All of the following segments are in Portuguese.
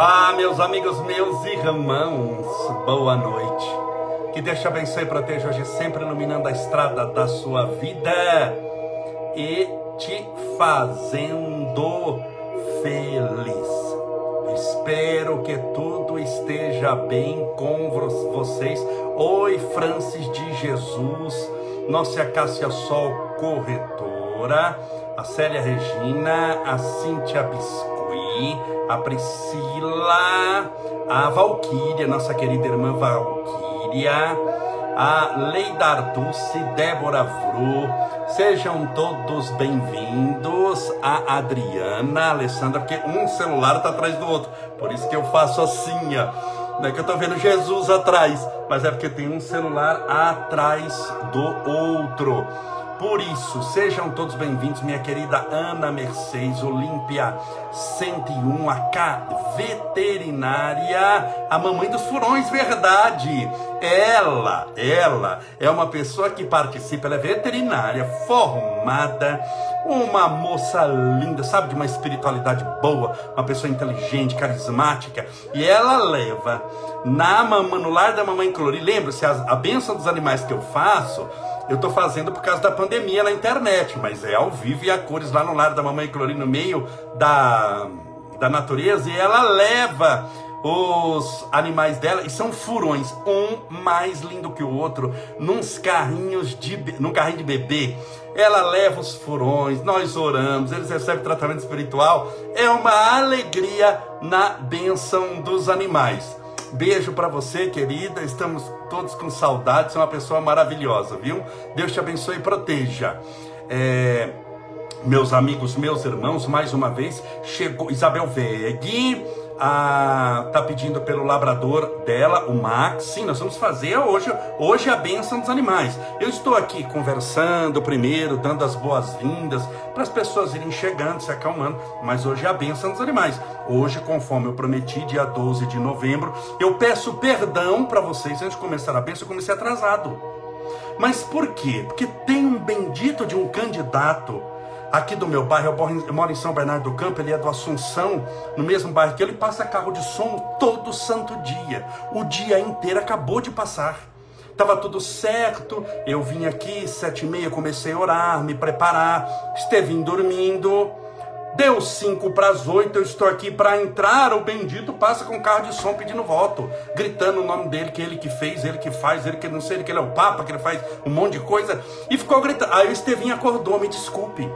Olá, meus amigos, meus irmãos, boa noite. Que Deus te abençoe e proteja hoje, sempre iluminando a estrada da sua vida e te fazendo feliz. Espero que tudo esteja bem com vocês. Oi, Francis de Jesus, nossa Cássia Sol corretora, a Célia Regina, a Cíntia Biscuit, a Priscila, a Valquíria, nossa querida irmã Valquíria, a Leida Artucci, Débora Vru, sejam todos bem-vindos, a Adriana, a Alessandra, porque um celular está atrás do outro, por isso que eu faço assim, ó. Não é que eu estou vendo Jesus atrás, mas é porque tem um celular atrás do outro. Por isso, sejam todos bem-vindos, minha querida Ana Mercedes, Olímpia 101, a veterinária, a mamãe dos furões, verdade. Ela, ela é uma pessoa que participa, ela é veterinária, formada, uma moça linda, sabe, de uma espiritualidade boa, uma pessoa inteligente, carismática, e ela leva na no lar da mamãe Clori, lembra-se, a, a benção dos animais que eu faço, eu estou fazendo por causa da pandemia na internet, mas é ao vivo e a cores lá no lar da mamãe Clori, no meio da, da natureza, e ela leva os animais dela, e são furões, um mais lindo que o outro, nos carrinhos de, num carrinho de bebê. Ela leva os furões, nós oramos, eles recebem tratamento espiritual. É uma alegria na bênção dos animais. Beijo para você, querida. Estamos todos com saudade. Você é uma pessoa maravilhosa, viu? Deus te abençoe e proteja. É, meus amigos, meus irmãos, mais uma vez chegou Isabel Veg a, tá pedindo pelo labrador dela, o Max. Sim, nós vamos fazer hoje, hoje a benção dos animais. Eu estou aqui conversando primeiro, dando as boas-vindas para as pessoas irem chegando, se acalmando, mas hoje é a benção dos animais. Hoje, conforme eu prometi, dia 12 de novembro, eu peço perdão para vocês antes de começar a benção, eu comecei atrasado. Mas por quê? Porque tem um bendito de um candidato aqui do meu bairro, eu moro em São Bernardo do Campo, ele é do Assunção, no mesmo bairro que ele passa carro de som todo santo dia. O dia inteiro acabou de passar. Estava tudo certo, eu vim aqui, sete e meia, comecei a orar, me preparar, Estevinho dormindo, deu cinco para as oito, eu estou aqui para entrar, o bendito passa com carro de som pedindo voto, gritando o nome dele, que ele que fez, ele que faz, ele que não sei, ele que ele é o Papa, que ele faz um monte de coisa, e ficou gritando, aí o Estevinho acordou, me desculpe,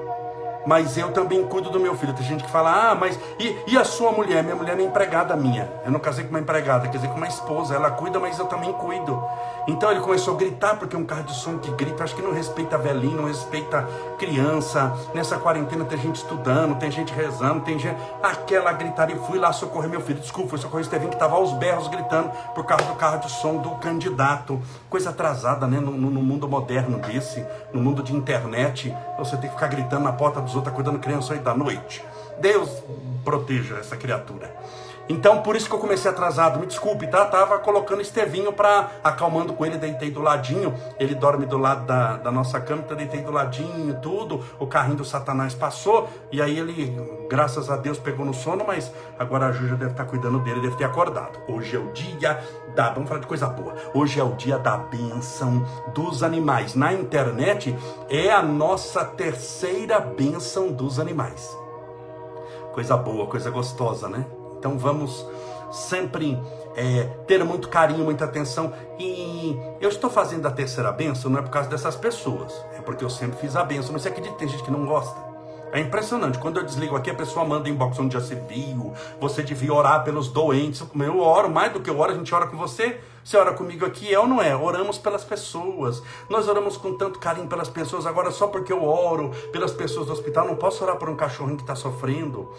mas eu também cuido do meu filho. Tem gente que fala, ah, mas e, e a sua mulher? Minha mulher é empregada minha. Eu não casei com uma empregada, dizer, com uma esposa. Ela cuida, mas eu também cuido. Então ele começou a gritar, porque é um carro de som que grita, acho que não respeita velhinho, não respeita criança. Nessa quarentena tem gente estudando, tem gente rezando, tem gente. Aquela gritaria, fui lá socorrer meu filho. Desculpa, fui socorrer o Estevinho que estava aos berros gritando por causa do carro de som do candidato. Coisa atrasada, né? No, no mundo moderno desse, no mundo de internet, você tem que ficar gritando na porta dos outros, tá cuidando criança aí da noite. Deus proteja essa criatura. Então, por isso que eu comecei atrasado. Me desculpe, tá? Tava colocando Estevinho para acalmando com ele, deitei do ladinho. Ele dorme do lado da, da nossa cama, então deitei do ladinho, tudo. O carrinho do Satanás passou e aí ele, graças a Deus, pegou no sono, mas agora a Júlia deve estar tá cuidando dele, deve ter acordado. Hoje é o dia da, vamos falar de coisa boa. Hoje é o dia da benção dos animais. Na internet é a nossa terceira benção dos animais. Coisa boa, coisa gostosa, né? Então vamos sempre é, ter muito carinho, muita atenção. E eu estou fazendo a terceira benção não é por causa dessas pessoas, é porque eu sempre fiz a benção. Mas você acredita que tem gente que não gosta? É impressionante. Quando eu desligo aqui, a pessoa manda inbox onde já se viu. Você devia orar pelos doentes. Eu oro mais do que eu oro, a gente ora com você. Você ora comigo aqui, é ou não é? Oramos pelas pessoas. Nós oramos com tanto carinho pelas pessoas. Agora, só porque eu oro pelas pessoas do hospital, não posso orar por um cachorrinho que está sofrendo.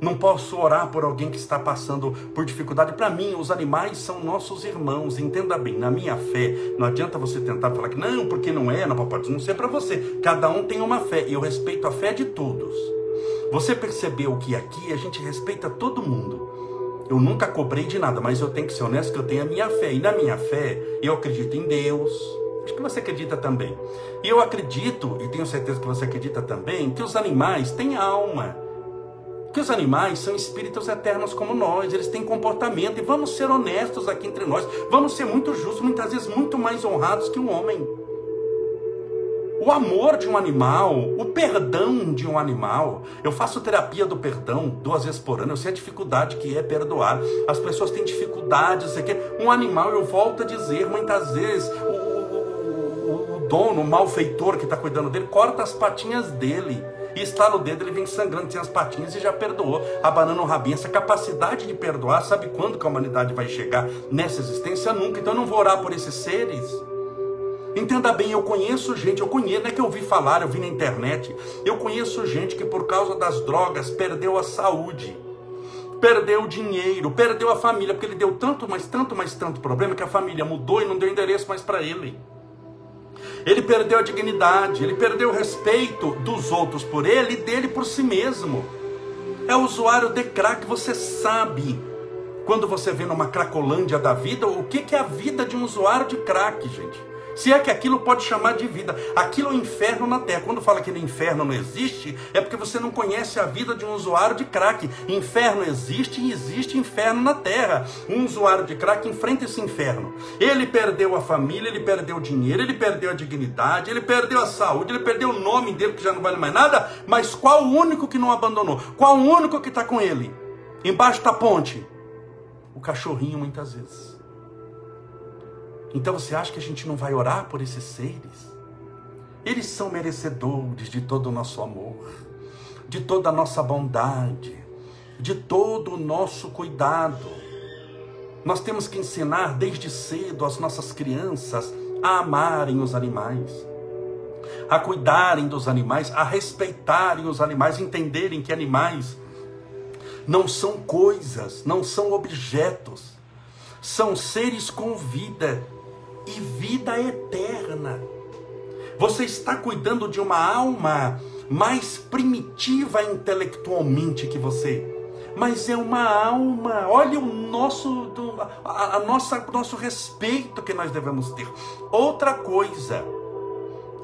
Não posso orar por alguém que está passando por dificuldade. Para mim, os animais são nossos irmãos. Entenda bem, na minha fé, não adianta você tentar falar que não, porque não é, não pode não ser para você. Cada um tem uma fé e eu respeito a fé de todos. Você percebeu que aqui a gente respeita todo mundo. Eu nunca cobrei de nada, mas eu tenho que ser honesto que eu tenho a minha fé. E na minha fé, eu acredito em Deus. Acho que você acredita também. E eu acredito, e tenho certeza que você acredita também, que os animais têm alma. Que os animais são espíritos eternos como nós, eles têm comportamento, e vamos ser honestos aqui entre nós, vamos ser muito justos, muitas vezes muito mais honrados que um homem. O amor de um animal, o perdão de um animal. Eu faço terapia do perdão duas vezes por ano. Eu sei a dificuldade que é perdoar. As pessoas têm dificuldade, sei que. Um animal, eu volto a dizer, muitas vezes, o dono, o malfeitor que está cuidando dele, corta as patinhas dele e está no dedo, ele vem sangrando, tem as patinhas e já perdoou, abanando o rabinho. Essa capacidade de perdoar, sabe quando que a humanidade vai chegar nessa existência? Nunca. Então eu não vou orar por esses seres. Entenda bem, eu conheço gente, eu conheço, não é que eu ouvi falar, eu vi na internet. Eu conheço gente que por causa das drogas perdeu a saúde, perdeu o dinheiro, perdeu a família, porque ele deu tanto, mas tanto, mas tanto problema que a família mudou e não deu endereço mais para ele. Ele perdeu a dignidade, ele perdeu o respeito dos outros por ele e dele por si mesmo. É usuário de crack, você sabe quando você vê numa cracolândia da vida, o que é a vida de um usuário de crack, gente? Se é que aquilo pode chamar de vida, aquilo é o inferno na terra. Quando fala que no inferno não existe, é porque você não conhece a vida de um usuário de crack. Inferno existe e existe inferno na terra. Um usuário de crack enfrenta esse inferno. Ele perdeu a família, ele perdeu o dinheiro, ele perdeu a dignidade, ele perdeu a saúde, ele perdeu o nome dele que já não vale mais nada. Mas qual o único que não abandonou? Qual o único que está com ele? Embaixo da ponte? O cachorrinho muitas vezes. Então você acha que a gente não vai orar por esses seres? Eles são merecedores de todo o nosso amor, de toda a nossa bondade, de todo o nosso cuidado. Nós temos que ensinar desde cedo as nossas crianças a amarem os animais, a cuidarem dos animais, a respeitarem os animais, entenderem que animais não são coisas, não são objetos, são seres com vida e vida eterna. Você está cuidando de uma alma mais primitiva intelectualmente que você, mas é uma alma. Olha o nosso, a, a nossa, nosso respeito que nós devemos ter. Outra coisa,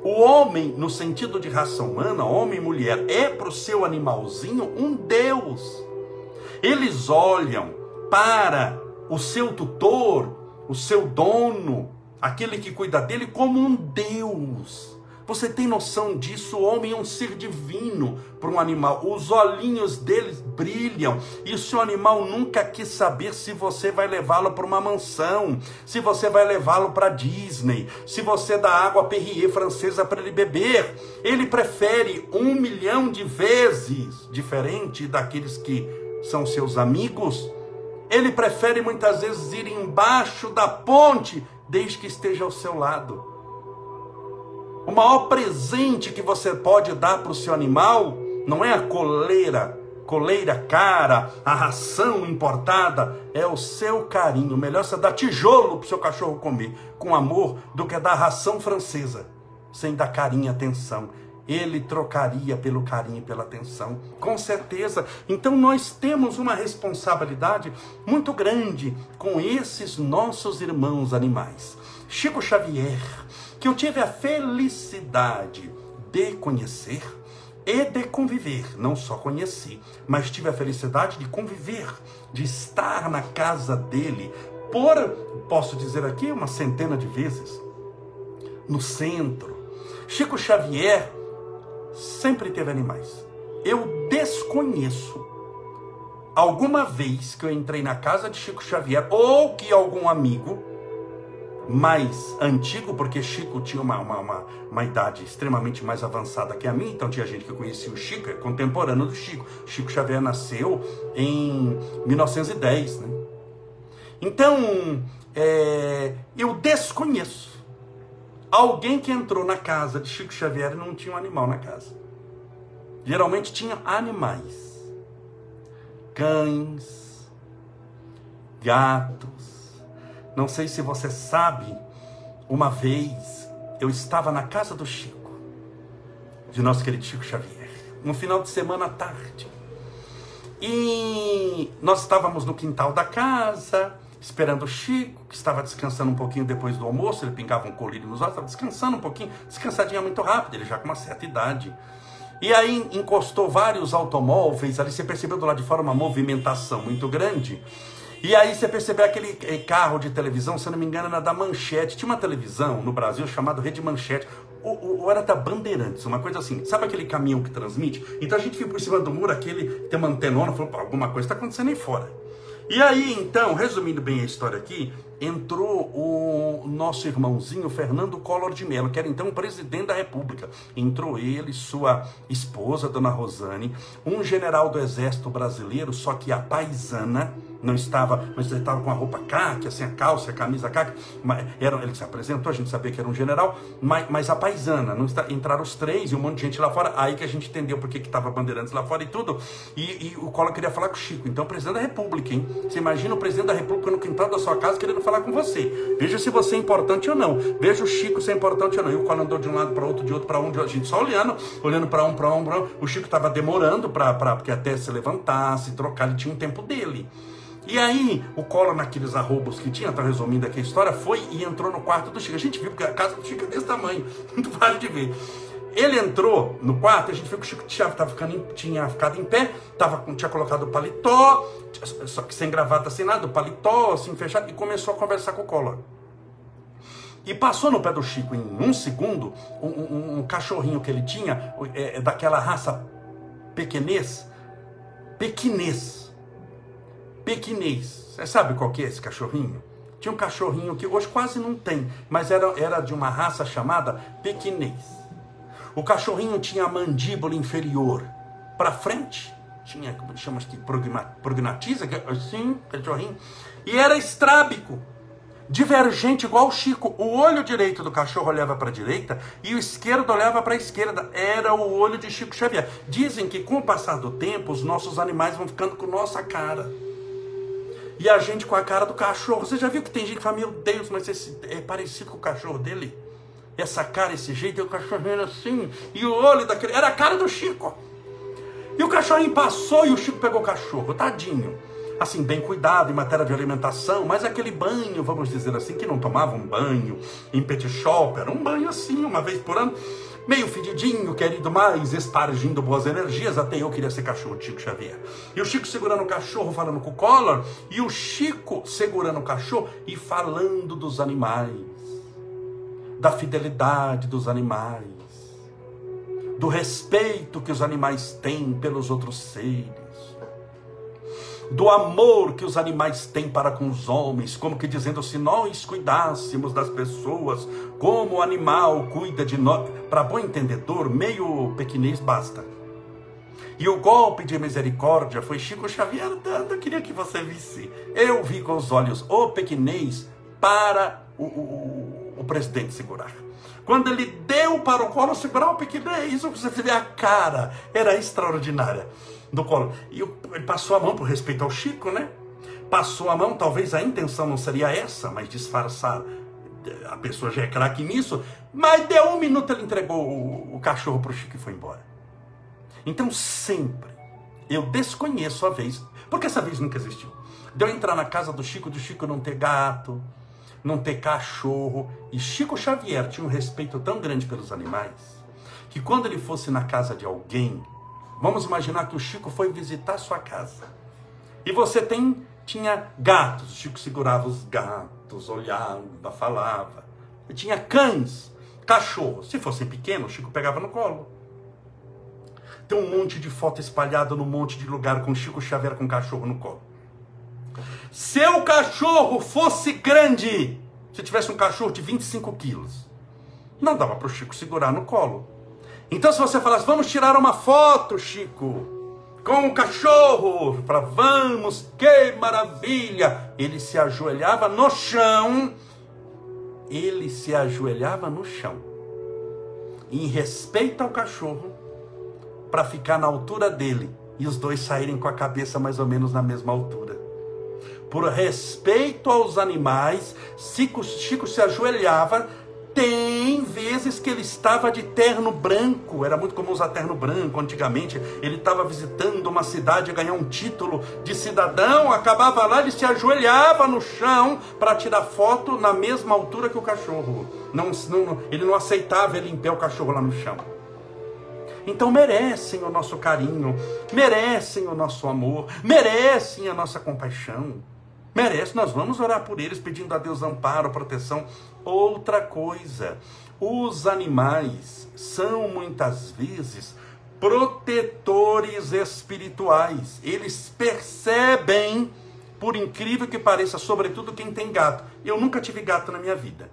o homem, no sentido de raça humana, homem e mulher, é para o seu animalzinho um Deus. Eles olham para o seu tutor, o seu dono, aquele que cuida dele como um Deus. Você tem noção disso? O homem é um ser divino para um animal. Os olhinhos deles brilham. E o seu animal nunca quis saber se você vai levá-lo para uma mansão, se você vai levá-lo para Disney, se você dá água Perrier francesa para ele beber. Ele prefere um milhão de vezes diferente daqueles que são seus amigos. Ele prefere muitas vezes ir embaixo da ponte desde que esteja ao seu lado. O maior presente que você pode dar para o seu animal não é a coleira, coleira cara, a ração importada, é o seu carinho. Melhor você dar tijolo para o seu cachorro comer com amor do que dar ração francesa, sem dar carinho e atenção ele trocaria pelo carinho e pela atenção, com certeza. Então nós temos uma responsabilidade muito grande com esses nossos irmãos animais. Chico Xavier, que eu tive a felicidade de conhecer e de conviver, não só conheci, mas tive a felicidade de conviver, de estar na casa dele por, posso dizer aqui, uma centena de vezes, no centro. Chico Xavier sempre teve animais. Eu desconheço alguma vez que eu entrei na casa de Chico Xavier ou que algum amigo mais antigo, porque Chico tinha uma, uma, uma, uma, idade extremamente mais avançada que a minha, então tinha gente que conhecia o Chico, é contemporâneo do Chico. Chico Xavier nasceu em 1910, né? Então, é, eu desconheço Alguém que entrou na casa de Chico Xavier não tinha um animal na casa. Geralmente tinha animais. Cães, gatos. Não sei se você sabe, uma vez eu estava na casa do Chico, de nosso querido Chico Xavier, no final de semana à tarde. E nós estávamos no quintal da casa, esperando o Chico, que estava descansando um pouquinho depois do almoço, ele pingava um colírio nos olhos, estava descansando um pouquinho, descansadinha muito rápido, ele já com uma certa idade. E aí encostou vários automóveis, ali você percebeu do lado de fora uma movimentação muito grande. E aí você percebeu aquele eh, carro de televisão, se não me engano, era da Manchete. Tinha uma televisão no Brasil chamada Rede Manchete. Ou, ou, era da Bandeirantes, uma coisa assim. Sabe aquele caminhão que transmite? Então a gente viu por cima do muro aquele, tem uma antenona, falou, alguma coisa está acontecendo aí fora. E aí, então, resumindo bem a história aqui, entrou o nosso irmãozinho Fernando Collor de Mello, que era então presidente da República. Entrou ele, sua esposa, dona Rosane, um general do Exército Brasileiro, só que a paisana, não estava, mas ele estava com a roupa caque, assim, a calça, a camisa caque, era, ele se apresentou, a gente sabia que era um general, mas, mas a paisana, não está, entraram os três e um monte de gente lá fora, aí que a gente entendeu porque que estava Bandeirantes lá fora e tudo, e, e o Collor queria falar com o Chico, então presidente da República, hein? Você imagina o presidente da República no quintal da sua casa querendo falar com você, veja se você é importante ou não, veja o Chico se é importante ou não, e o Collor andou de um lado para outro, de outro para um, de a gente só olhando, olhando para um, para um, para um, o Chico estava demorando para, porque até se levantasse, trocar, ele tinha um tempo dele, e aí, o Collor, naqueles arrobos que tinha, tá resumindo aqui a história, foi e entrou no quarto do Chico. A gente viu, porque a casa do Chico é desse tamanho, muito fácil de ver. Ele entrou no quarto, a gente viu que o Chico tinha, tava ficando, tinha ficado em pé, tava, tinha colocado o paletó, só que sem gravata, sem nada, o paletó assim fechado, e começou a conversar com o Collor. E passou no pé do Chico em um segundo um, um, um cachorrinho que ele tinha, é, daquela raça pequenês, pequinês pequinês. Você sabe qual que é esse cachorrinho? Tinha um cachorrinho que hoje quase não tem, mas era, era de uma raça chamada pequinês. O cachorrinho tinha a mandíbula inferior para frente, tinha, como chama aqui, prognatiza, assim, cachorrinho, e era estrábico, divergente igual o Chico. O olho direito do cachorro olhava para a direita e o esquerdo olhava para a esquerda. Era o olho de Chico Xavier. Dizem que com o passar do tempo, os nossos animais vão ficando com nossa cara. E a gente com a cara do cachorro. Você já viu que tem gente que fala, meu Deus, mas esse é parecido com o cachorro dele? Essa cara, esse jeito, e o cachorrinho assim, e o olho daquele. Era a cara do Chico. E o cachorrinho passou e o Chico pegou o cachorro, tadinho. Assim, bem cuidado em matéria de alimentação, mas aquele banho, vamos dizer assim, que não tomava um banho em pet shop, era um banho assim, uma vez por ano meio fedidinho, querido mais, espargindo boas energias, até eu queria ser cachorro de Chico Xavier. E o Chico segurando o cachorro, falando com o Collor, e o Chico segurando o cachorro e falando dos animais, da fidelidade dos animais, do respeito que os animais têm pelos outros seres do amor que os animais têm para com os homens, como que dizendo, se nós cuidássemos das pessoas como o animal cuida de nós, para bom entendedor, meio pequenês basta. E o golpe de misericórdia foi Chico Xavier dando, eu queria que você visse. Eu vi com os olhos o pequenês para o, o, o presidente segurar. Quando ele deu para o colo segurar o pequenês, você vê a cara, era extraordinária do colo. E ele passou a mão por respeito ao Chico, né? Passou a mão, talvez a intenção não seria essa, mas disfarçar. A pessoa já é craque nisso. Mas deu um minuto, ele entregou o, o cachorro para o Chico e foi embora. Então sempre eu desconheço a vez, porque essa vez nunca existiu. De eu entrar na casa do Chico, do Chico não ter gato, não ter cachorro. E Chico Xavier tinha um respeito tão grande pelos animais que quando ele fosse na casa de alguém, Vamos imaginar que o Chico foi visitar sua casa. E você tem tinha gatos. O Chico segurava os gatos, olhava, falava. E tinha cães, cachorros. Se fossem pequenos, o Chico pegava no colo. Tem um monte de foto espalhada no monte de lugar com Chico Xavier com cachorro no colo. Se o cachorro fosse grande, se tivesse um cachorro de 25 quilos, não dava para o Chico segurar no colo. Então, se você falasse, vamos tirar uma foto, Chico, com o cachorro, fala, vamos, que maravilha! Ele se ajoelhava no chão, ele se ajoelhava no chão, em respeito ao cachorro, para ficar na altura dele e os dois saírem com a cabeça mais ou menos na mesma altura. Por respeito aos animais, Chico, Chico se ajoelhava tem vezes que ele estava de terno branco, era muito comum usar terno branco antigamente. Ele estava visitando uma cidade, ganhar um título de cidadão, acabava lá, ele se ajoelhava no chão para tirar foto na mesma altura que o cachorro. Não, não, ele não aceitava ele em pé o cachorro lá no chão. Então merecem o nosso carinho, merecem o nosso amor, merecem a nossa compaixão. Merece, nós vamos orar por eles, pedindo a Deus amparo, proteção. Outra coisa, os animais são muitas vezes protetores espirituais. Eles percebem, por incrível que pareça, sobretudo quem tem gato. Eu nunca tive gato na minha vida.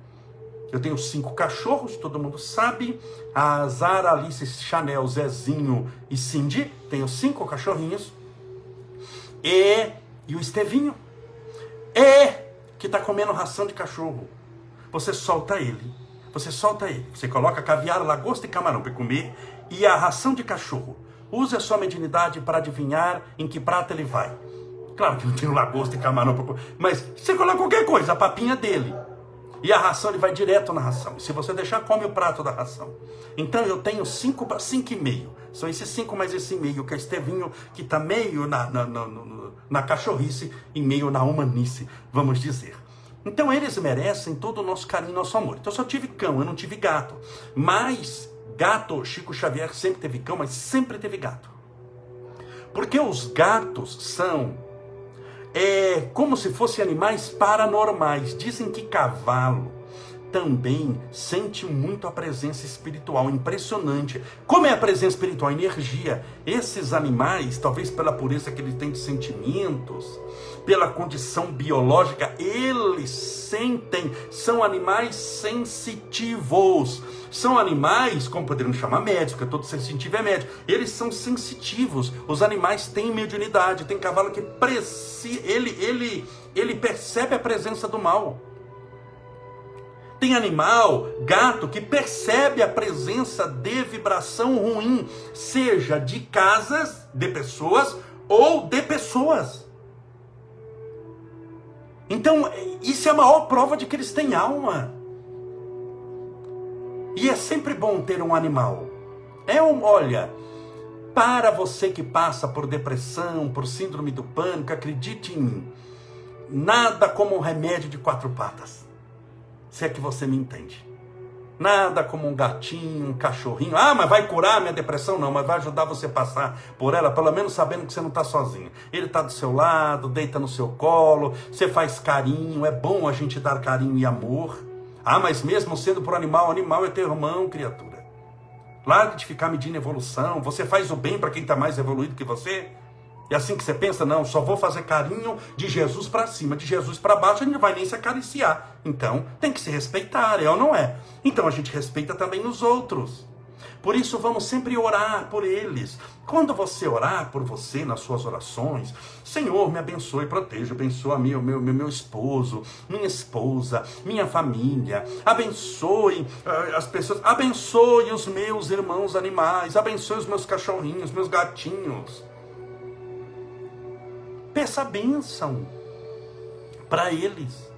Eu tenho cinco cachorros, todo mundo sabe. A Zara, Alice, Chanel, Zezinho e Cindy. Tenho cinco cachorrinhos. E, e o Estevinho. E que está comendo ração de cachorro. Você solta ele. Você solta ele. Você coloca caviar, lagosta e camarão para comer e a ração de cachorro. Use a sua mediunidade para adivinhar em que prato ele vai. Claro que não tem lagosta e camarão, mas você coloca qualquer coisa, a papinha dele. E a ração ele vai direto na ração. Se você deixar, come o prato da ração. Então eu tenho cinco para cinco e meio. São esses cinco mais esse meio, que é Estevinho, que está meio na, na, na, na cachorrice e meio na humanice, vamos dizer. Então eles merecem todo o nosso carinho, nosso amor. Então eu só tive cão, eu não tive gato. Mas Gato, Chico Xavier sempre teve cão, mas sempre teve gato. Porque os gatos são é, como se fossem animais paranormais. Dizem que cavalo também sente muito a presença espiritual, impressionante. Como é a presença espiritual? Energia. Esses animais, talvez pela pureza que eles têm de sentimentos, pela condição biológica, eles sentem, são animais sensitivos. São animais, como poderíamos chamar médicos, porque todo sensitivo é médico. Eles são sensitivos. Os animais têm mediunidade. Tem cavalo que preci... ele, ele, ele percebe a presença do mal. Tem animal, gato, que percebe a presença de vibração ruim, seja de casas, de pessoas ou de pessoas. Então, isso é a maior prova de que eles têm alma. E é sempre bom ter um animal. É um, olha, para você que passa por depressão, por síndrome do pânico, acredite em mim. Nada como um remédio de quatro patas. Se é que você me entende. Nada como um gatinho, um cachorrinho. Ah, mas vai curar a minha depressão? Não, mas vai ajudar você a passar por ela, pelo menos sabendo que você não está sozinho. Ele está do seu lado, deita no seu colo, você faz carinho. É bom a gente dar carinho e amor. Ah, mas mesmo sendo por animal, animal é teu irmão, criatura. Larga de ficar medindo evolução. Você faz o bem para quem está mais evoluído que você. E assim que você pensa, não, só vou fazer carinho de Jesus para cima, de Jesus para baixo, gente não vai nem se acariciar. Então, tem que se respeitar, é ou não é? Então a gente respeita também os outros. Por isso, vamos sempre orar por eles. Quando você orar por você nas suas orações, Senhor, me abençoe, proteja, abençoe meu, meu, meu, meu esposo, minha esposa, minha família, abençoe uh, as pessoas, abençoe os meus irmãos animais, abençoe os meus cachorrinhos, meus gatinhos. Peça bênção para eles.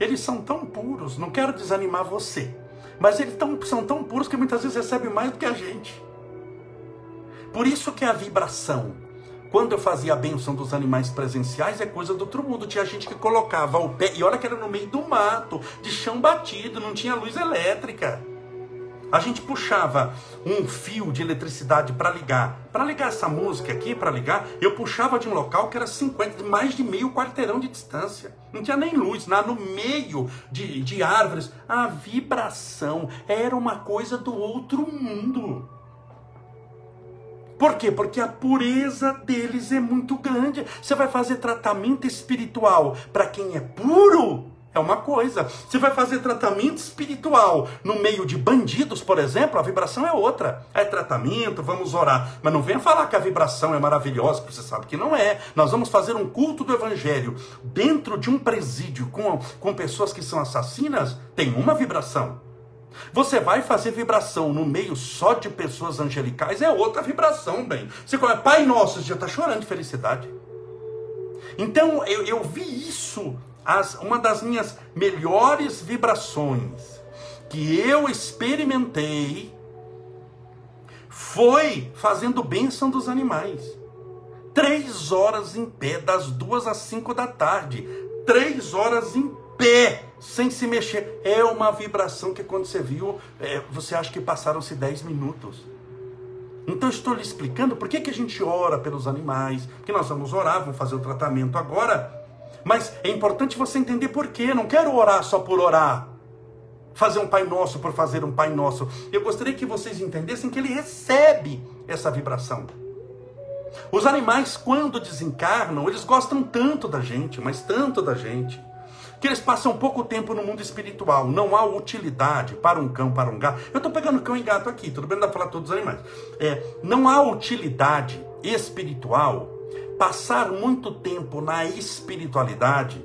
Eles são tão puros, não quero desanimar você. Mas eles tão, são tão puros que muitas vezes recebem mais do que a gente. Por isso que a vibração, quando eu fazia a benção dos animais presenciais, é coisa do outro mundo. Tinha gente que colocava o pé, e olha que era no meio do mato, de chão batido, não tinha luz elétrica. A gente puxava um fio de eletricidade para ligar. Para ligar essa música aqui, para ligar, eu puxava de um local que era 50, mais de meio quarteirão de distância. Não tinha nem luz, lá no meio de, de árvores. A vibração era uma coisa do outro mundo. Por quê? Porque a pureza deles é muito grande. Você vai fazer tratamento espiritual para quem é puro? É uma coisa. Você vai fazer tratamento espiritual no meio de bandidos, por exemplo, a vibração é outra. É tratamento, vamos orar. Mas não venha falar que a vibração é maravilhosa, porque você sabe que não é. Nós vamos fazer um culto do evangelho dentro de um presídio com, com pessoas que são assassinas, tem uma vibração. Você vai fazer vibração no meio só de pessoas angelicais, é outra vibração, bem. Você fala, Pai Nosso, já está chorando de felicidade. Então eu, eu vi isso as, uma das minhas melhores vibrações que eu experimentei foi fazendo bênção dos animais. Três horas em pé, das duas às cinco da tarde. Três horas em pé, sem se mexer. É uma vibração que quando você viu, é, você acha que passaram-se dez minutos. Então estou lhe explicando por que, que a gente ora pelos animais, que nós vamos orar, vamos fazer o tratamento agora. Mas é importante você entender por quê. Não quero orar só por orar. Fazer um Pai Nosso por fazer um Pai Nosso. Eu gostaria que vocês entendessem que ele recebe essa vibração. Os animais, quando desencarnam, eles gostam tanto da gente, mas tanto da gente, que eles passam pouco tempo no mundo espiritual. Não há utilidade para um cão, para um gato. Eu estou pegando cão e gato aqui, tudo bem, dá para falar todos os animais. É, não há utilidade espiritual passar muito tempo na espiritualidade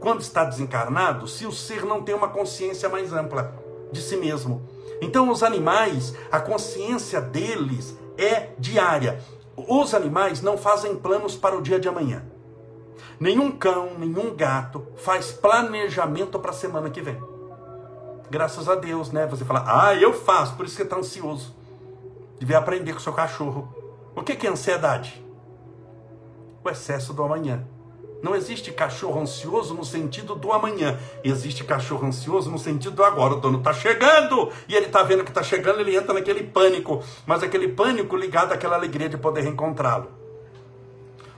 quando está desencarnado, se o ser não tem uma consciência mais ampla de si mesmo. Então, os animais, a consciência deles é diária. Os animais não fazem planos para o dia de amanhã. Nenhum cão, nenhum gato faz planejamento para a semana que vem. Graças a Deus, né? Você fala, ah, eu faço, por isso que está ansioso. Devia aprender com o seu cachorro. O que é ansiedade? O excesso do amanhã. Não existe cachorro ansioso no sentido do amanhã. Existe cachorro ansioso no sentido do agora. O dono está chegando e ele está vendo que está chegando, ele entra naquele pânico. Mas aquele pânico ligado àquela alegria de poder reencontrá-lo.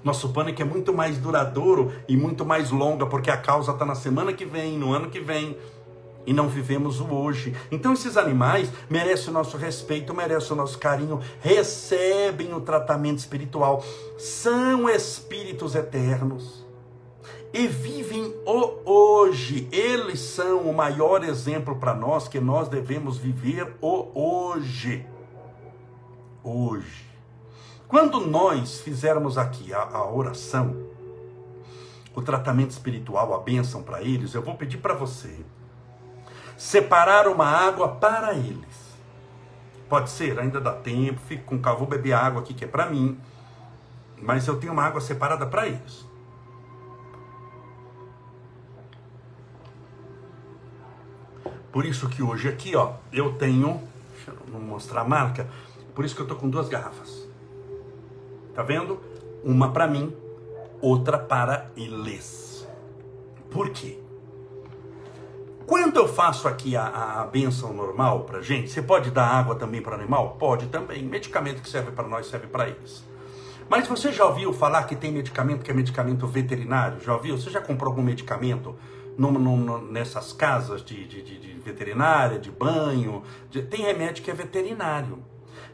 Nosso pânico é muito mais duradouro e muito mais longa, porque a causa está na semana que vem, no ano que vem, e não vivemos o hoje. Então esses animais merecem o nosso respeito, merecem o nosso carinho, recebem o tratamento espiritual, são espíritos eternos e vivem o hoje. Eles são o maior exemplo para nós que nós devemos viver o hoje. Hoje. Quando nós fizermos aqui a, a oração, o tratamento espiritual, a bênção para eles, eu vou pedir para você separar uma água para eles. Pode ser, ainda dá tempo, fico com calma, vou beber água aqui que é para mim, mas eu tenho uma água separada para eles. Por isso que hoje aqui, ó, eu tenho, deixa eu não mostrar a marca, por isso que eu tô com duas garrafas. Tá vendo? Uma para mim, outra para eles. Por quê? Quando eu faço aqui a, a, a benção normal para gente, você pode dar água também para animal? Pode também. Medicamento que serve para nós serve para eles. Mas você já ouviu falar que tem medicamento que é medicamento veterinário? Já ouviu? Você já comprou algum medicamento no, no, nessas casas de, de, de, de veterinária, de banho? Tem remédio que é veterinário.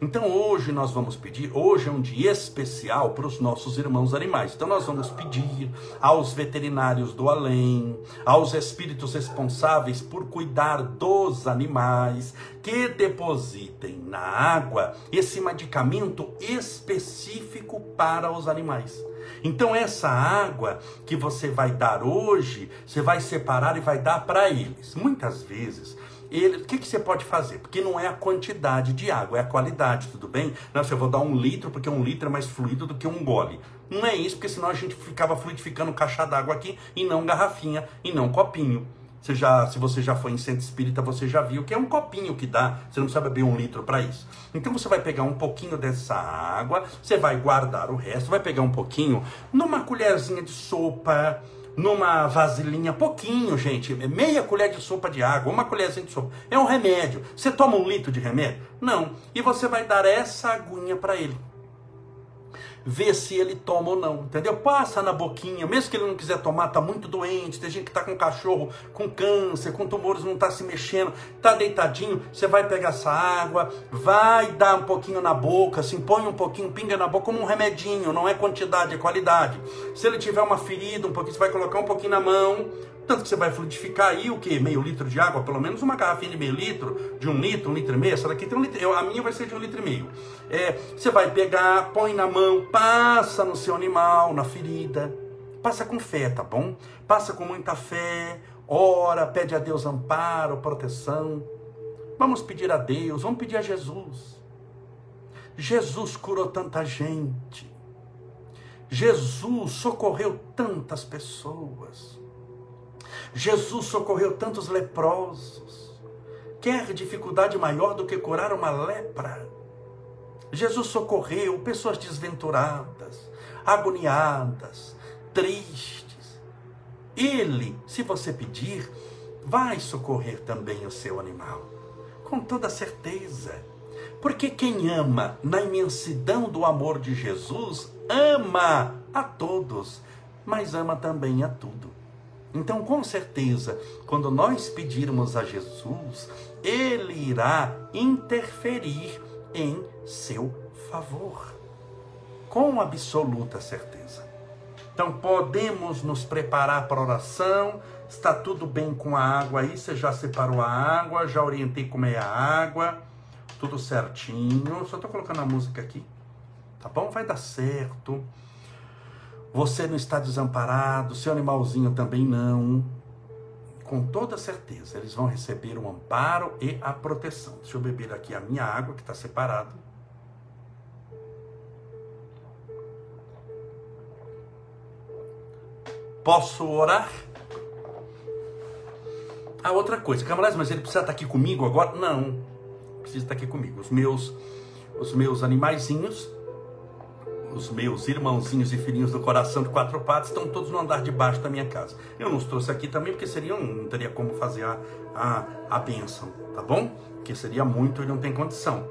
Então hoje nós vamos pedir, hoje é um dia especial para os nossos irmãos animais. Então nós vamos pedir aos veterinários do além, aos espíritos responsáveis por cuidar dos animais, que depositem na água esse medicamento específico para os animais. Então essa água que você vai dar hoje, você vai separar e vai dar para eles. Muitas vezes ele, o que, que você pode fazer? Porque não é a quantidade de água, é a qualidade, tudo bem? Não, se eu vou dar um litro, porque um litro é mais fluido do que um gole. Não é isso, porque senão a gente ficava fluidificando caixa d'água aqui e não garrafinha e não copinho. Você já, se você já foi em centro espírita, você já viu que é um copinho que dá. Você não precisa beber um litro para isso. Então você vai pegar um pouquinho dessa água, você vai guardar o resto, vai pegar um pouquinho numa colherzinha de sopa, numa vasilhinha, pouquinho, gente, meia colher de sopa de água, uma colherzinha de sopa. É um remédio. Você toma um litro de remédio? Não. E você vai dar essa aguinha para ele ver se ele toma ou não, entendeu? Passa na boquinha, mesmo que ele não quiser tomar, tá muito doente, tem gente que tá com cachorro com câncer, com tumores, não tá se mexendo, tá deitadinho, você vai pegar essa água, vai dar um pouquinho na boca, assim, põe um pouquinho, pinga na boca como um remedinho, não é quantidade, é qualidade. Se ele tiver uma ferida, um pouquinho, você vai colocar um pouquinho na mão, tanto que você vai fluidificar aí o que? Meio litro de água, pelo menos uma garrafinha de meio litro, de um litro, um litro e meio. Essa daqui tem um litro. A minha vai ser de um litro e meio. É, você vai pegar, põe na mão, passa no seu animal, na ferida. Passa com fé, tá bom? Passa com muita fé, ora, pede a Deus amparo, proteção. Vamos pedir a Deus, vamos pedir a Jesus. Jesus curou tanta gente. Jesus socorreu tantas pessoas. Jesus socorreu tantos leprosos. Quer dificuldade maior do que curar uma lepra? Jesus socorreu pessoas desventuradas, agoniadas, tristes. Ele, se você pedir, vai socorrer também o seu animal, com toda certeza Porque quem ama na imensidão do amor de Jesus, ama a todos, mas ama também a tudo. Então, com certeza, quando nós pedirmos a Jesus, Ele irá interferir em seu favor, com absoluta certeza. Então, podemos nos preparar para a oração, está tudo bem com a água aí, você já separou a água, já orientei como é a água, tudo certinho. Só estou colocando a música aqui, tá bom? Vai dar certo. Você não está desamparado, seu animalzinho também não. Com toda certeza, eles vão receber o amparo e a proteção. Deixa eu beber aqui a minha água, que está separada. Posso orar? A outra coisa, Camarada, mas ele precisa estar aqui comigo agora? Não, precisa estar aqui comigo. Os meus, os meus animaizinhos os meus irmãozinhos e filhinhos do coração de quatro patas estão todos no andar de baixo da minha casa. Eu não os trouxe aqui também porque seria, não teria como fazer a, a, a bênção, tá bom? Porque seria muito e não tem condição.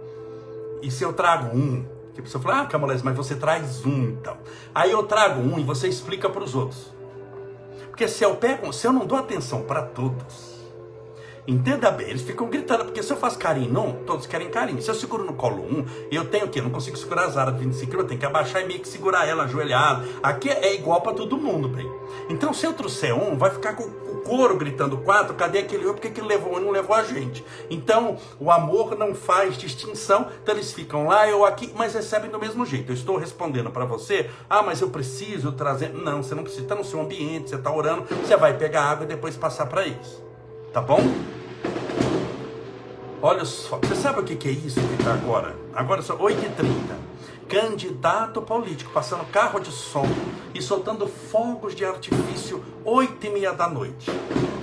E se eu trago um, que a pessoa fala, ah, mas você traz um então. Aí eu trago um e você explica para os outros. Porque se eu pego, se eu não dou atenção para todos, Entenda bem, eles ficam gritando, porque se eu faço carinho não, todos querem carinho. Se eu seguro no colo um, eu tenho o quê? Eu não consigo segurar as aras de 25 quilos, eu tenho que abaixar e meio que segurar ela ajoelhada. Aqui é igual para todo mundo, bem. Então, se eu trouxer um, vai ficar com o couro gritando quatro, cadê aquele outro? Porque que levou um não levou a gente. Então, o amor não faz distinção, então eles ficam lá, eu aqui, mas recebem do mesmo jeito. Eu estou respondendo para você, ah, mas eu preciso trazer. Não, você não precisa, está no seu ambiente, você está orando, você vai pegar água e depois passar para eles. Tá bom? Olha só, você sabe o que, é isso que está agora? Agora são 8h30. Candidato político passando carro de som e soltando fogos de artifício 8 e meia da noite.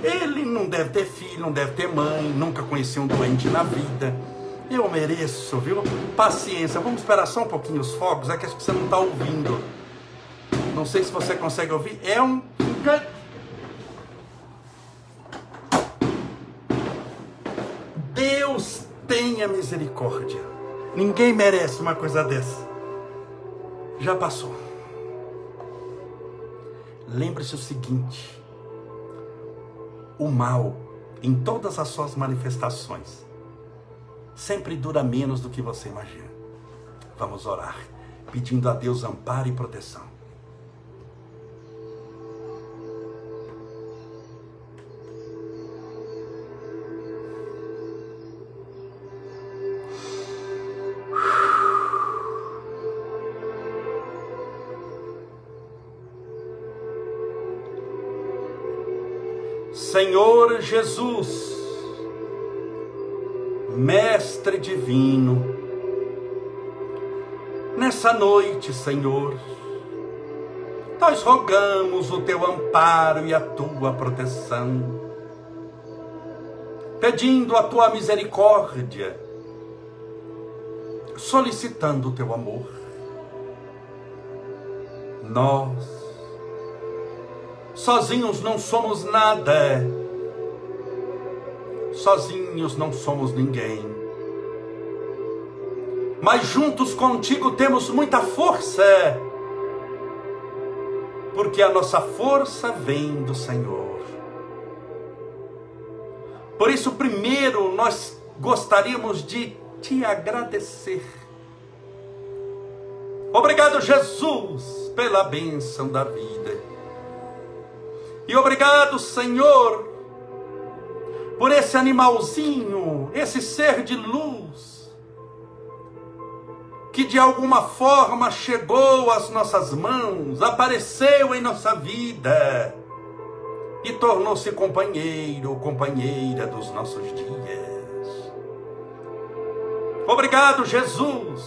Ele não deve ter filho, não deve ter mãe, nunca conheceu um doente na vida. Eu mereço, viu? Paciência, vamos esperar só um pouquinho os fogos, é que acho que você não está ouvindo. Não sei se você consegue ouvir. É um tenha misericórdia. Ninguém merece uma coisa dessa. Já passou. Lembre-se o seguinte: o mal, em todas as suas manifestações, sempre dura menos do que você imagina. Vamos orar, pedindo a Deus amparo e proteção. Jesus, Mestre Divino, nessa noite, Senhor, nós rogamos o teu amparo e a tua proteção, pedindo a tua misericórdia, solicitando o teu amor. Nós, Sozinhos não somos nada. Sozinhos não somos ninguém. Mas juntos contigo temos muita força. Porque a nossa força vem do Senhor. Por isso, primeiro nós gostaríamos de te agradecer. Obrigado, Jesus, pela bênção da vida. E obrigado, Senhor, por esse animalzinho, esse ser de luz, que de alguma forma chegou às nossas mãos, apareceu em nossa vida e tornou-se companheiro ou companheira dos nossos dias. Obrigado, Jesus,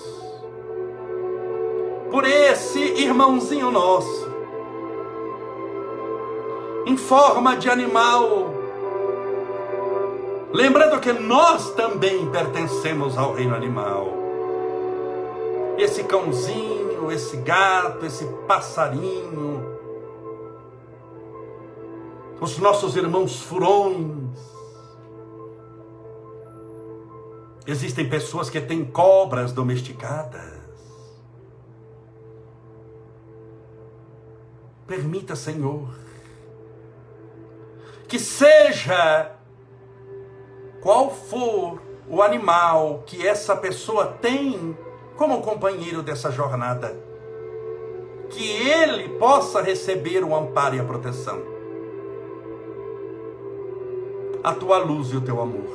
por esse irmãozinho nosso em forma de animal. Lembrando que nós também pertencemos ao reino animal. Esse cãozinho, esse gato, esse passarinho, os nossos irmãos furões, Existem pessoas que têm cobras domesticadas. Permita, Senhor, que seja qual for o animal que essa pessoa tem como companheiro dessa jornada, que ele possa receber o amparo e a proteção, a tua luz e o teu amor.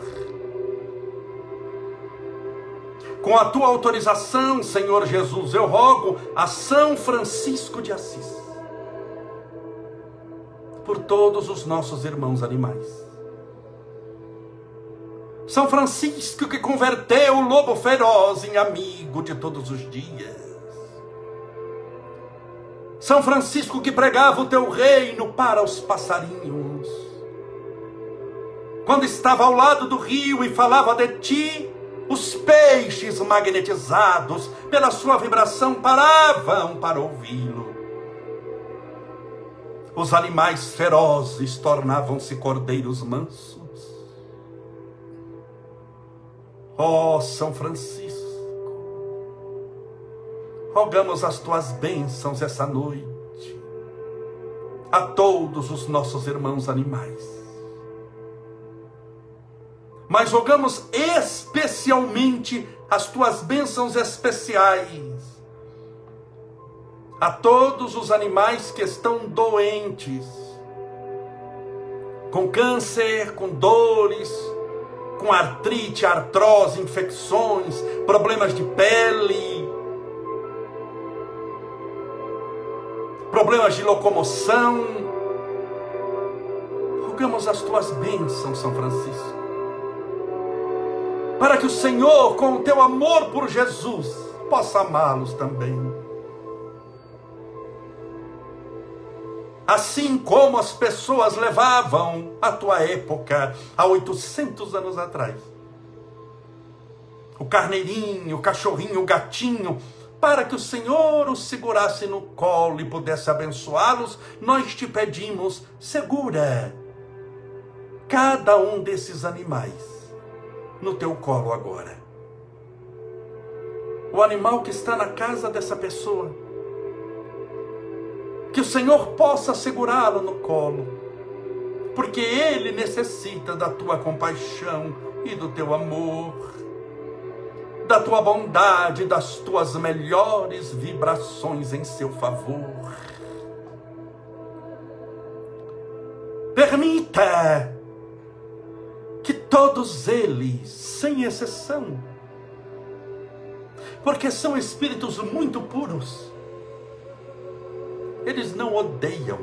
Com a tua autorização, Senhor Jesus, eu rogo a São Francisco de Assis por todos os nossos irmãos animais. São Francisco que converteu o lobo feroz em amigo de todos os dias. São Francisco que pregava o teu reino para os passarinhos. Quando estava ao lado do rio e falava de ti, os peixes magnetizados pela sua vibração paravam para ouvi-lo. Os animais ferozes tornavam-se cordeiros mansos. Ó oh, São Francisco, rogamos as tuas bênçãos essa noite a todos os nossos irmãos animais. Mas rogamos especialmente as tuas bênçãos especiais a todos os animais que estão doentes, com câncer, com dores, com artrite, artrose, infecções, problemas de pele, problemas de locomoção. Rogamos as tuas bênçãos, São Francisco, para que o Senhor, com o teu amor por Jesus, possa amá-los também assim como as pessoas levavam a tua época, há 800 anos atrás. O carneirinho, o cachorrinho, o gatinho, para que o Senhor os segurasse no colo e pudesse abençoá-los, nós te pedimos, segura cada um desses animais no teu colo agora. O animal que está na casa dessa pessoa, que o Senhor possa segurá-lo no colo, porque ele necessita da tua compaixão e do teu amor, da tua bondade, das tuas melhores vibrações em seu favor. Permita que todos eles, sem exceção, porque são espíritos muito puros, eles não odeiam,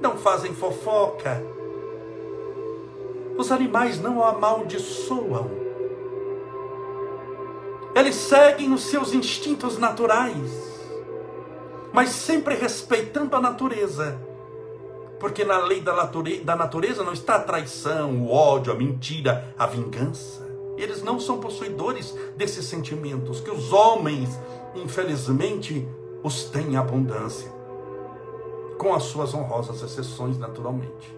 não fazem fofoca. Os animais não amaldiçoam. Eles seguem os seus instintos naturais, mas sempre respeitando a natureza. Porque na lei da natureza, da natureza não está a traição, o ódio, a mentira, a vingança. Eles não são possuidores desses sentimentos que os homens, infelizmente, os tem em abundância, com as suas honrosas exceções, naturalmente.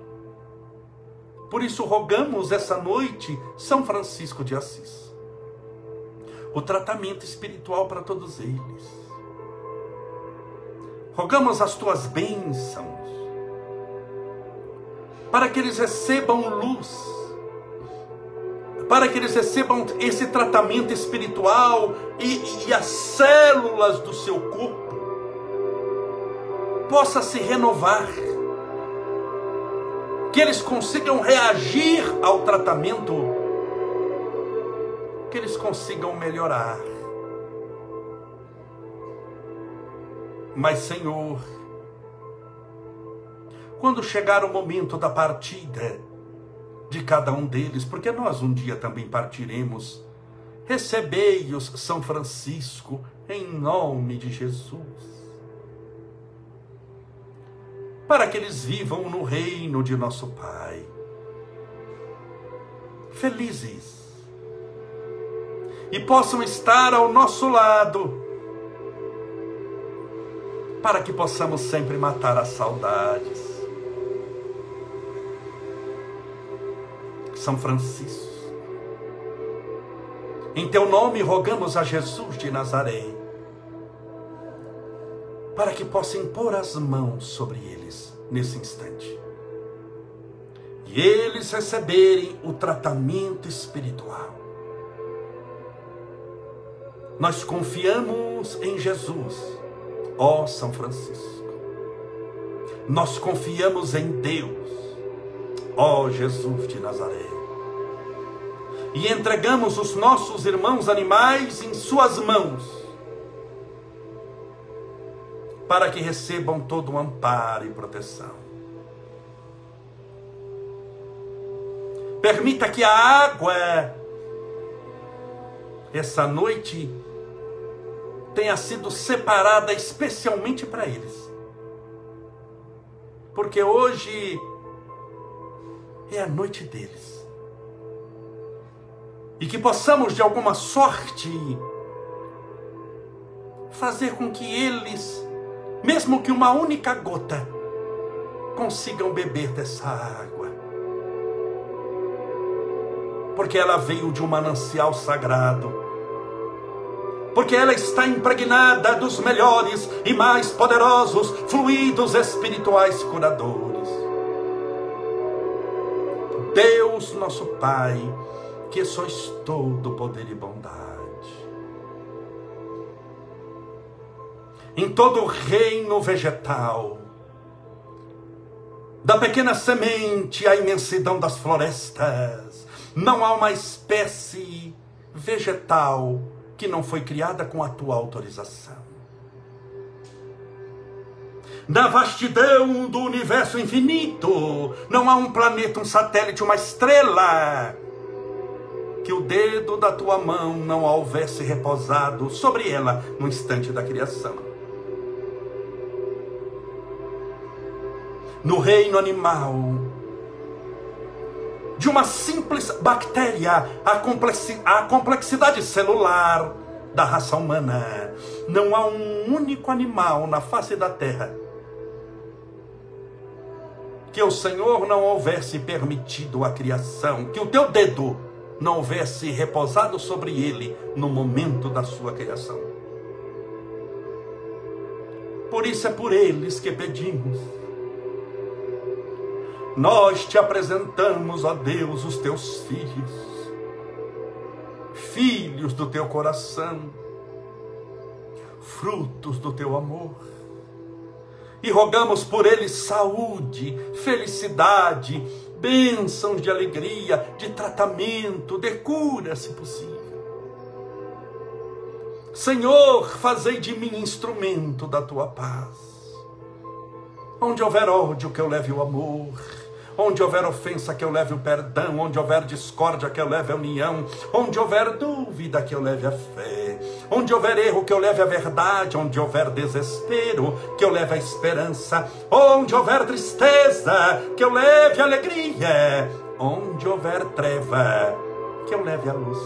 Por isso, rogamos essa noite São Francisco de Assis, o tratamento espiritual para todos eles. Rogamos as tuas bênçãos, para que eles recebam luz, para que eles recebam esse tratamento espiritual e, e as células do seu corpo possa se renovar, que eles consigam reagir ao tratamento, que eles consigam melhorar. Mas, Senhor, quando chegar o momento da partida de cada um deles, porque nós um dia também partiremos, recebei-os, São Francisco, em nome de Jesus para que eles vivam no reino de nosso Pai. Felizes. E possam estar ao nosso lado, para que possamos sempre matar as saudades. São Francisco, Em teu nome rogamos a Jesus de Nazaré, para que possa impor as mãos sobre eles nesse instante. E eles receberem o tratamento espiritual. Nós confiamos em Jesus, ó São Francisco. Nós confiamos em Deus, ó Jesus de Nazaré e entregamos os nossos irmãos animais em Suas mãos, para que recebam todo o amparo e proteção. Permita que a água, essa noite, tenha sido separada especialmente para eles. Porque hoje é a noite deles e que possamos de alguma sorte fazer com que eles, mesmo que uma única gota, consigam beber dessa água. Porque ela veio de um manancial sagrado. Porque ela está impregnada dos melhores e mais poderosos fluidos espirituais curadores. Deus, nosso Pai, que sois todo poder e bondade. Em todo o reino vegetal, da pequena semente à imensidão das florestas, não há uma espécie vegetal que não foi criada com a tua autorização. Na vastidão do universo infinito, não há um planeta, um satélite, uma estrela que o dedo da tua mão não houvesse repousado sobre ela no instante da criação. No reino animal, de uma simples bactéria, a complexidade celular da raça humana, não há um único animal na face da terra que o Senhor não houvesse permitido a criação, que o teu dedo não houvesse repousado sobre ele no momento da sua criação. Por isso é por eles que pedimos. Nós te apresentamos, ó Deus, os teus filhos, filhos do teu coração, frutos do teu amor e rogamos por eles saúde, felicidade, bênçãos de alegria, de tratamento, de cura, se possível. Senhor, fazei de mim instrumento da tua paz. Onde houver ódio, que eu leve o amor. Onde houver ofensa, que eu leve o perdão. Onde houver discórdia, que eu leve a união. Onde houver dúvida, que eu leve a fé. Onde houver erro, que eu leve a verdade. Onde houver desespero, que eu leve a esperança. Onde houver tristeza, que eu leve a alegria. Onde houver treva, que eu leve a luz.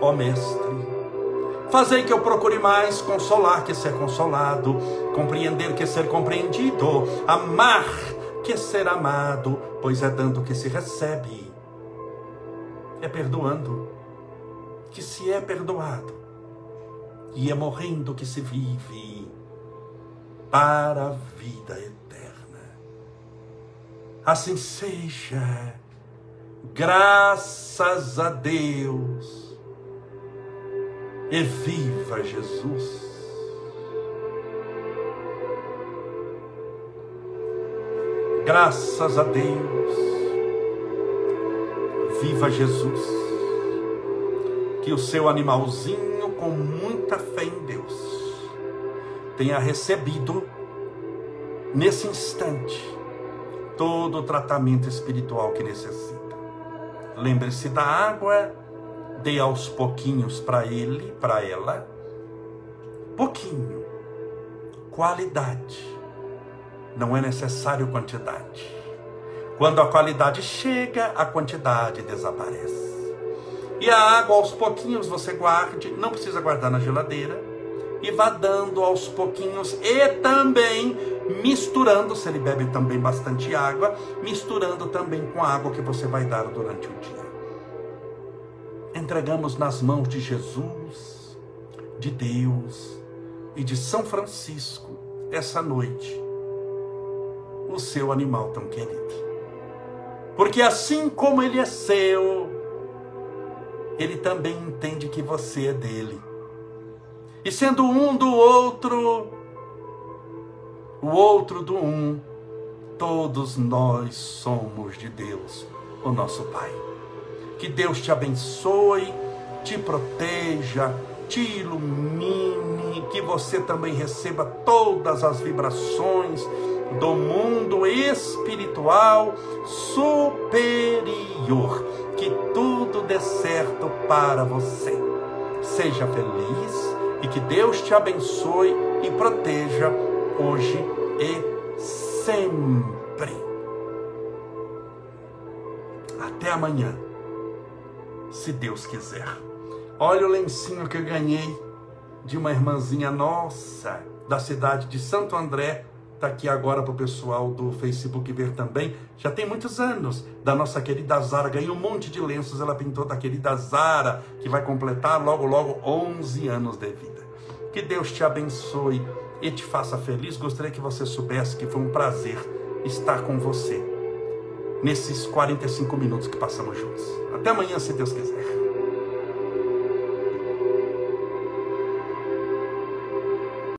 Ó Mestre, Fazei que eu procure mais consolar que ser consolado, compreender que ser compreendido, amar que ser amado, pois é dando que se recebe, é perdoando que se é perdoado, e é morrendo que se vive para a vida eterna. Assim seja, graças a Deus, e viva Jesus. Graças a Deus. Viva Jesus. Que o seu animalzinho, com muita fé em Deus, tenha recebido nesse instante todo o tratamento espiritual que necessita. Lembre-se da água, dê aos pouquinhos para ele, para ela. Pouquinho. Qualidade não é necessário quantidade. Quando a qualidade chega, a quantidade desaparece. E a água aos pouquinhos você guarde, não precisa guardar na geladeira, e vá dando aos pouquinhos e também misturando, se ele bebe também bastante água, misturando também com a água que você vai dar durante o dia. entregamos nas mãos de Jesus, de Deus e de São Francisco essa noite o seu animal tão querido. Porque assim como ele é seu, ele também entende que você é dele. E sendo um do outro, o outro do um, todos nós somos de Deus, o nosso Pai. Que Deus te abençoe, te proteja, te ilumine, que você também receba todas as vibrações do mundo espiritual superior. Que tudo dê certo para você. Seja feliz e que Deus te abençoe e proteja hoje e sempre. Até amanhã, se Deus quiser. Olha o lencinho que eu ganhei de uma irmãzinha nossa da cidade de Santo André, está aqui agora para o pessoal do Facebook ver também. Já tem muitos anos da nossa querida Zara. Ganhou um monte de lenços, ela pintou da querida Zara, que vai completar logo, logo 11 anos de vida. Que Deus te abençoe e te faça feliz. Gostaria que você soubesse que foi um prazer estar com você nesses 45 minutos que passamos juntos. Até amanhã, se Deus quiser.